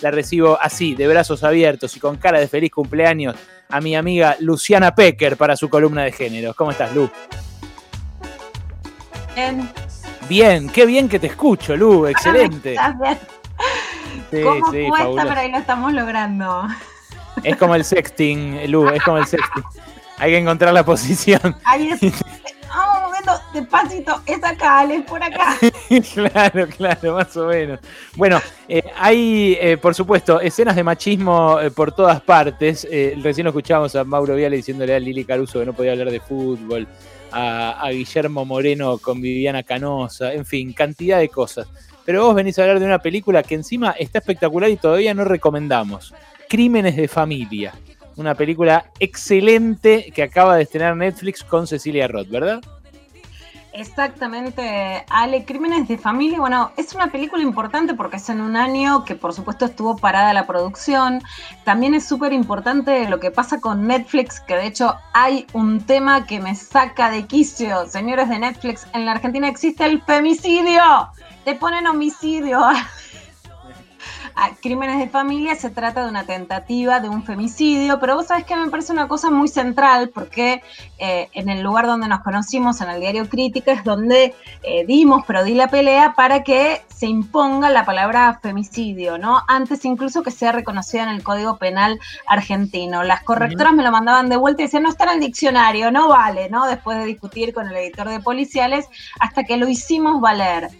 la recibo así, de brazos abiertos y con cara de feliz cumpleaños a mi amiga Luciana Pecker para su columna de género. ¿Cómo estás, Lu? Bien. Bien, qué bien que te escucho, Lu, excelente. Sí, ¿Cómo sí, cuesta, pero ahí lo estamos logrando? Es como el sexting, Lu, es como el sexting. Hay que encontrar la posición. Ahí es. Despacito, es acá, es por acá. claro, claro, más o menos. Bueno, eh, hay, eh, por supuesto, escenas de machismo eh, por todas partes. recién escuchábamos a Mauro Viale diciéndole a Lili Caruso que no podía hablar de fútbol, a, a Guillermo Moreno con Viviana Canosa, en fin, cantidad de cosas. Pero vos venís a hablar de una película que encima está espectacular y todavía no recomendamos. Crímenes de familia. Una película excelente que acaba de estrenar Netflix con Cecilia Roth, ¿verdad? Exactamente, Ale, Crímenes de Familia, bueno, es una película importante porque es en un año que por supuesto estuvo parada la producción. También es súper importante lo que pasa con Netflix, que de hecho hay un tema que me saca de quicio. Señores de Netflix, en la Argentina existe el femicidio. Te ponen homicidio. Crímenes de Familia se trata de una tentativa de un femicidio, pero vos sabés que me parece una cosa muy central porque eh, en el lugar donde nos conocimos, en el diario Crítica, es donde eh, dimos, pero di la pelea para que se imponga la palabra femicidio, ¿no? Antes incluso que sea reconocida en el Código Penal argentino. Las correctoras me lo mandaban de vuelta y decían, no está en el diccionario, no vale, ¿no? Después de discutir con el editor de policiales, hasta que lo hicimos valer.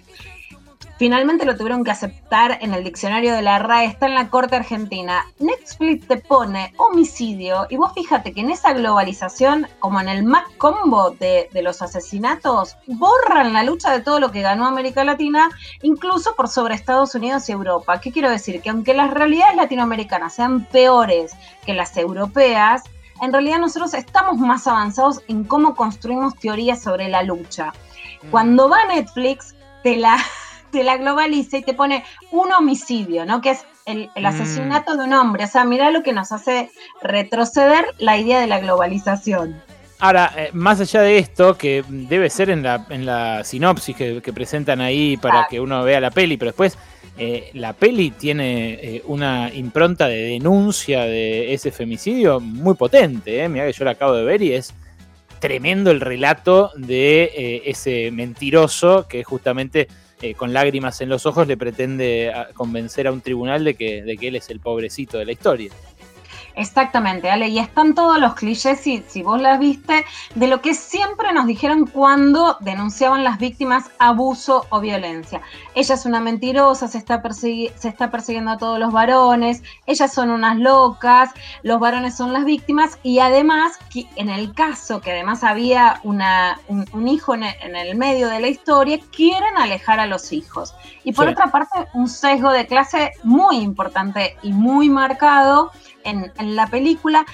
Finalmente lo tuvieron que aceptar en el diccionario de la RAE, está en la Corte Argentina. Netflix te pone homicidio y vos fíjate que en esa globalización, como en el Mac Combo de, de los asesinatos, borran la lucha de todo lo que ganó América Latina, incluso por sobre Estados Unidos y Europa. ¿Qué quiero decir? Que aunque las realidades latinoamericanas sean peores que las europeas, en realidad nosotros estamos más avanzados en cómo construimos teorías sobre la lucha. Mm. Cuando va Netflix, te la te la globaliza y te pone un homicidio, ¿no? Que es el, mm. asesinato de un hombre. O sea, mira lo que nos hace retroceder la idea de la globalización. Ahora, eh, más allá de esto, que debe ser en la, en la sinopsis que, presentan ahí para que uno vea la peli, pero después eh, la peli tiene eh, una impronta de denuncia de ese femicidio muy potente. Mira que yo la acabo de ver y es tremendo el relato de ese mentiroso que justamente eh, con lágrimas en los ojos le pretende ah, convencer a un tribunal de que, de que él es el pobrecito de la historia. Exactamente, Ale, y están todos los clichés, si, si vos las viste, de lo que siempre nos dijeron cuando denunciaban las víctimas abuso o violencia. Ella es una mentirosa, se está, se está persiguiendo a todos los varones, ellas son unas locas, los varones son las víctimas, y además, en el caso que además había una, un, hijo en el, medio de la historia, quieren alejar a los hijos. Y por otra parte, un sesgo de clase muy importante y muy marcado en, la película,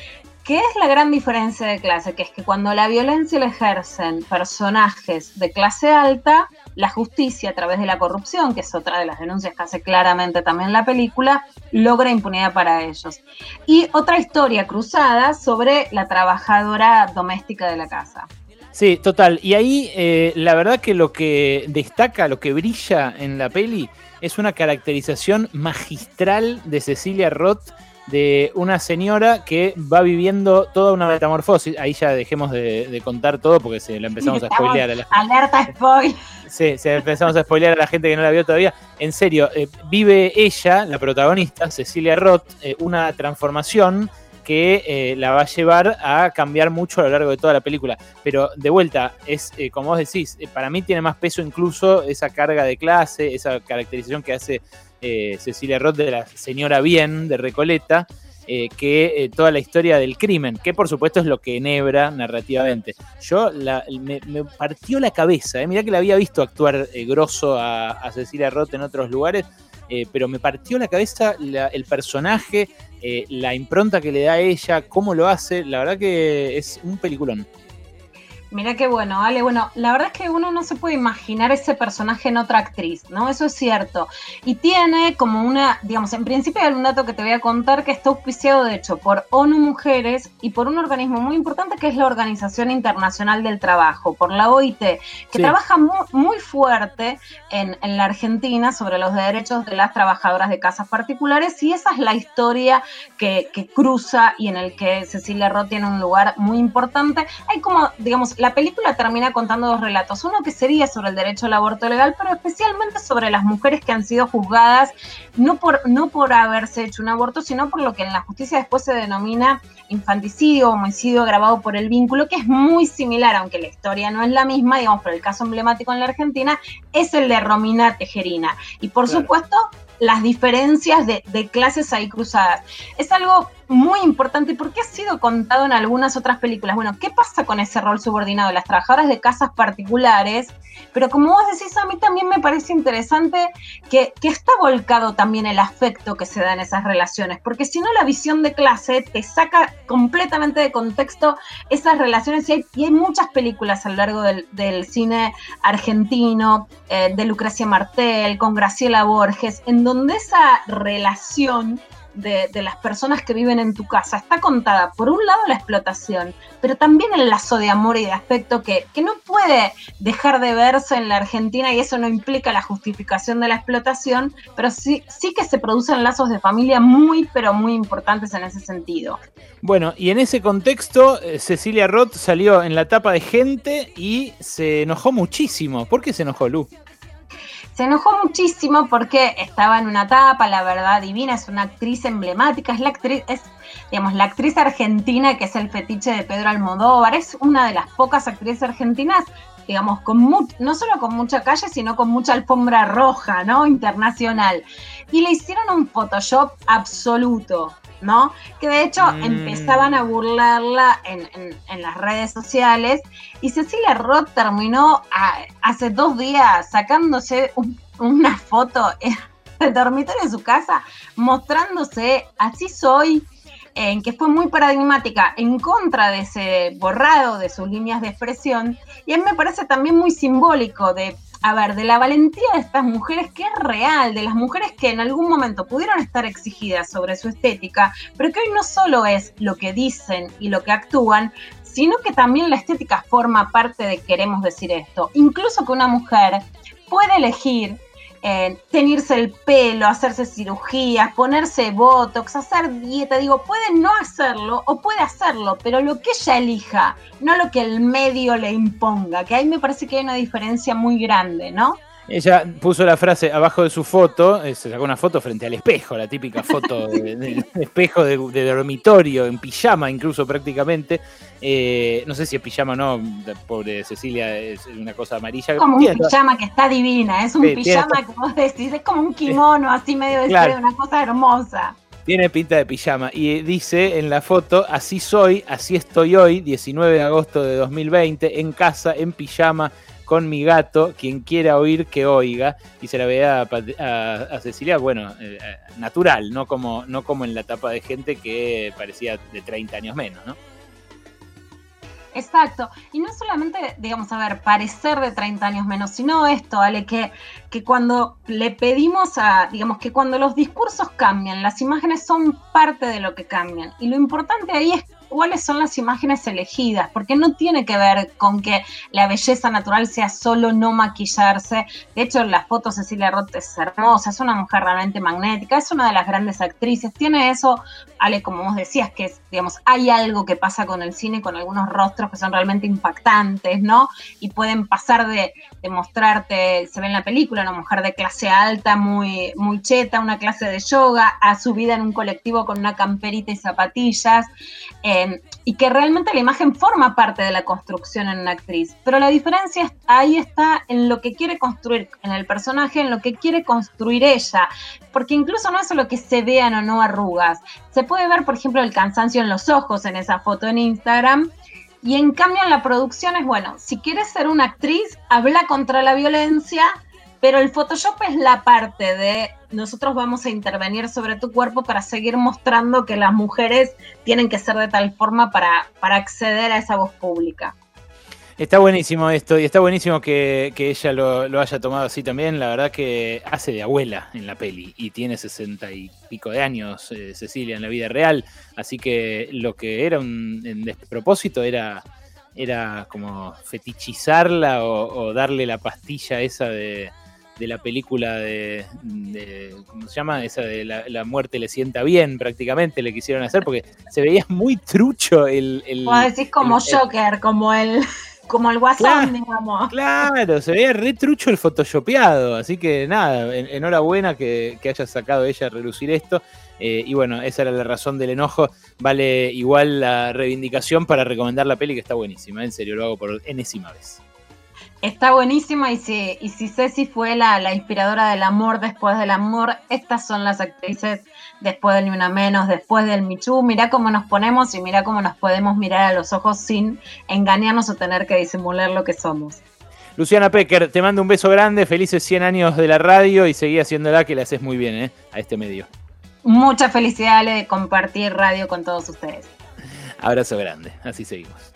¿Qué es la gran diferencia de clase? Que es que cuando la violencia la ejercen personajes de clase alta, la justicia a través de la corrupción, que es otra de las denuncias que hace claramente también la película, logra impunidad para ellos. Y otra historia cruzada sobre la trabajadora doméstica de la casa. Sí, total. Y ahí eh, la verdad que lo que destaca, lo que brilla en la peli, es una caracterización magistral de Cecilia Roth de una señora que va viviendo toda una metamorfosis. Ahí ya dejemos de, contar todo porque se la empezamos a spoilear. A la... Alerta spoil. Sí, se empezamos a spoilear a la gente que no la vio todavía. En serio, eh, vive ella, la protagonista, Cecilia Roth, eh, una transformación que eh, la va a llevar a cambiar mucho a lo largo de toda la película. Pero de vuelta, es como vos decís, para mí tiene más peso incluso esa carga de clase, esa caracterización que hace eh, Cecilia Roth de la señora Bien de Recoleta, eh, que eh, toda la historia del crimen, que por supuesto es lo que enhebra narrativamente. Yo me, partió la cabeza, mirá que la había visto actuar grosso a, Cecilia Roth en otros lugares, pero me partió la cabeza el personaje, la impronta que le da a ella, cómo lo hace, la verdad que es un peliculón. Mira qué bueno, Ale. Bueno, la verdad es que uno no se puede imaginar ese personaje en otra actriz, ¿no? Eso es cierto. Y tiene como una, digamos, en principio hay un dato que te voy a contar que está auspiciado, de hecho, por ONU Mujeres y por un organismo muy importante que es la Organización Internacional del Trabajo, por la OIT, que trabaja muy, fuerte en, la Argentina sobre los derechos de las trabajadoras de casas particulares y esa es la historia que, que cruza y en el que Cecilia Roth tiene un lugar muy importante. Hay como, digamos, la película termina contando dos relatos. Uno que sería sobre el derecho al aborto legal, pero especialmente sobre las mujeres que han sido juzgadas no por, no por haberse hecho un aborto, sino por lo que en la justicia después se denomina infanticidio o homicidio agravado por el vínculo, que es muy similar, aunque la historia no es la misma, digamos, pero el caso emblemático en la Argentina es el de Romina Tejerina. Y por supuesto, las diferencias de, clases ahí cruzadas. Es algo muy importante porque ha sido contado en algunas otras películas. Bueno, ¿qué pasa con ese rol subordinado? Las trabajadoras de casas particulares, pero como vos decís, a mí también me parece interesante que, está volcado también el afecto que se da en esas relaciones, porque si no la visión de clase te saca completamente de contexto esas relaciones y hay, muchas películas a lo largo del, cine argentino, eh, de Lucrecia Martel, con Graciela Borges, en donde esa relación de, las personas que viven en tu casa está contada, por un lado, la explotación, pero también el lazo de amor y de afecto que, que no puede dejar de verse en la Argentina y eso no implica la justificación de la explotación, pero sí, sí que se producen lazos de familia muy, pero muy importantes en ese sentido. Bueno, y en ese contexto, eh, Cecilia Roth salió en la tapa de gente y se enojó muchísimo. ¿Por qué se enojó, Lu? Se enojó muchísimo porque estaba en una tapa, la verdad, divina, es una actriz emblemática, es la actriz, es, digamos, la actriz argentina que es el fetiche de Pedro Almodóvar, es una de las pocas actrices argentinas, digamos, con no solo con mucha calle, sino con mucha alfombra roja, ¿no? Internacional. Y le hicieron un Photoshop absoluto. ¿No? Que de hecho mm. empezaban a burlarla en, las redes sociales y Cecilia Roth terminó hace dos días sacándose una foto del dormitorio de su casa mostrándose así soy, en que fue muy paradigmática en contra de ese borrado de sus líneas de expresión y a mí me parece también muy simbólico de a ver, de la valentía de estas mujeres que es real, de las mujeres que en algún momento pudieron estar exigidas sobre su estética, pero que hoy no solo es lo que dicen y lo que actúan, sino que también la estética forma parte de queremos decir esto. Incluso que una mujer puede elegir eh, teñirse el pelo, hacerse cirugías, ponerse botox, hacer dieta. Digo, puede no hacerlo o puede hacerlo, pero lo que ella elija, no lo que el medio le imponga, que ahí me parece que hay una diferencia muy grande, ¿no? Ella puso la frase abajo de su foto, eh, se sacó una foto frente al espejo, la típica foto del espejo de, dormitorio, en pijama incluso prácticamente. Eh, no sé si es pijama o no, pobre Cecilia, es una cosa amarilla. Como un pijama que está divina, es un pijama que vos decís, es como un kimono así medio de claro. una cosa hermosa. Tiene pinta de pijama y dice en la foto, así soy, así estoy hoy, 19 de agosto de 2020, en casa, en pijama, con mi gato, quien quiera oír que oiga, y se la ve a, Cecilia, bueno, eh, natural, no como, no como en la etapa de gente que parecía de 30 años menos, ¿no? Exacto. Y no solamente, digamos, a ver, parecer de 30 años menos, sino esto, Ale, que, que cuando le pedimos a, digamos, que cuando los discursos cambian, las imágenes son parte de lo que cambian. Y lo importante ahí es cuáles son las imágenes elegidas, porque no tiene que ver con que la belleza natural sea solo no maquillarse. De hecho, las fotos Cecilia Roth es hermosa, es una mujer realmente magnética, es una de las grandes actrices, tiene eso, Ale, como vos decías, que digamos, hay algo que pasa con el cine, con algunos rostros que son realmente impactantes, ¿no? Y pueden pasar de, mostrarte, se ve en la película, una mujer de clase alta, muy, muy cheta, una clase de yoga, a su vida en un colectivo con una camperita y zapatillas. Em, y que realmente la imagen forma parte de la construcción en una actriz. Pero la diferencia ahí está en lo que quiere construir en el personaje, en lo que quiere construir ella, porque incluso no es solo que se vean o no arrugas, se puede ver, por ejemplo, el cansancio en los ojos en esa foto en Instagram. Y en cambio en la producción es, bueno, si quieres ser una actriz, habla contra la violencia, pero el Photoshop es la parte de nosotros vamos a intervenir sobre tu cuerpo para seguir mostrando que las mujeres tienen que ser de tal forma para, para acceder a esa voz pública. Está buenísimo esto y está buenísimo que, ella lo, haya tomado así también. La verdad que hace de abuela en la peli y tiene sesenta y pico de años eh, Cecilia en la vida real. Así que lo que era un, despropósito era, era como fetichizarla o darle la pastilla esa de, de la película de, ¿cómo se llama? Esa de la, muerte le sienta bien, prácticamente le quisieron hacer, porque se veía muy trucho el... el decís como Joker, como el... Como el guasón, digamos. Claro, se veía re trucho el photoshopeado. Así que nada, enhorabuena que, haya sacado ella a relucir esto. Eh, y bueno, esa era la razón del enojo. Vale igual la reivindicación para recomendar la peli que está buenísima. En serio, lo hago por enésima vez. Está buenísima y si, y si Ceci fue la, la, inspiradora del amor después del amor, estas son las actrices después del Ni Una Menos, después del Michu. Mirá cómo nos ponemos y mirá cómo nos podemos mirar a los ojos sin engañarnos o tener que disimular lo que somos. Luciana Pecker, te mando un beso grande, felices 100 años de la radio y seguí haciéndola que le haces muy bien ¿eh? a este medio. Mucha felicidad de compartir radio con todos ustedes. Abrazo grande, así seguimos.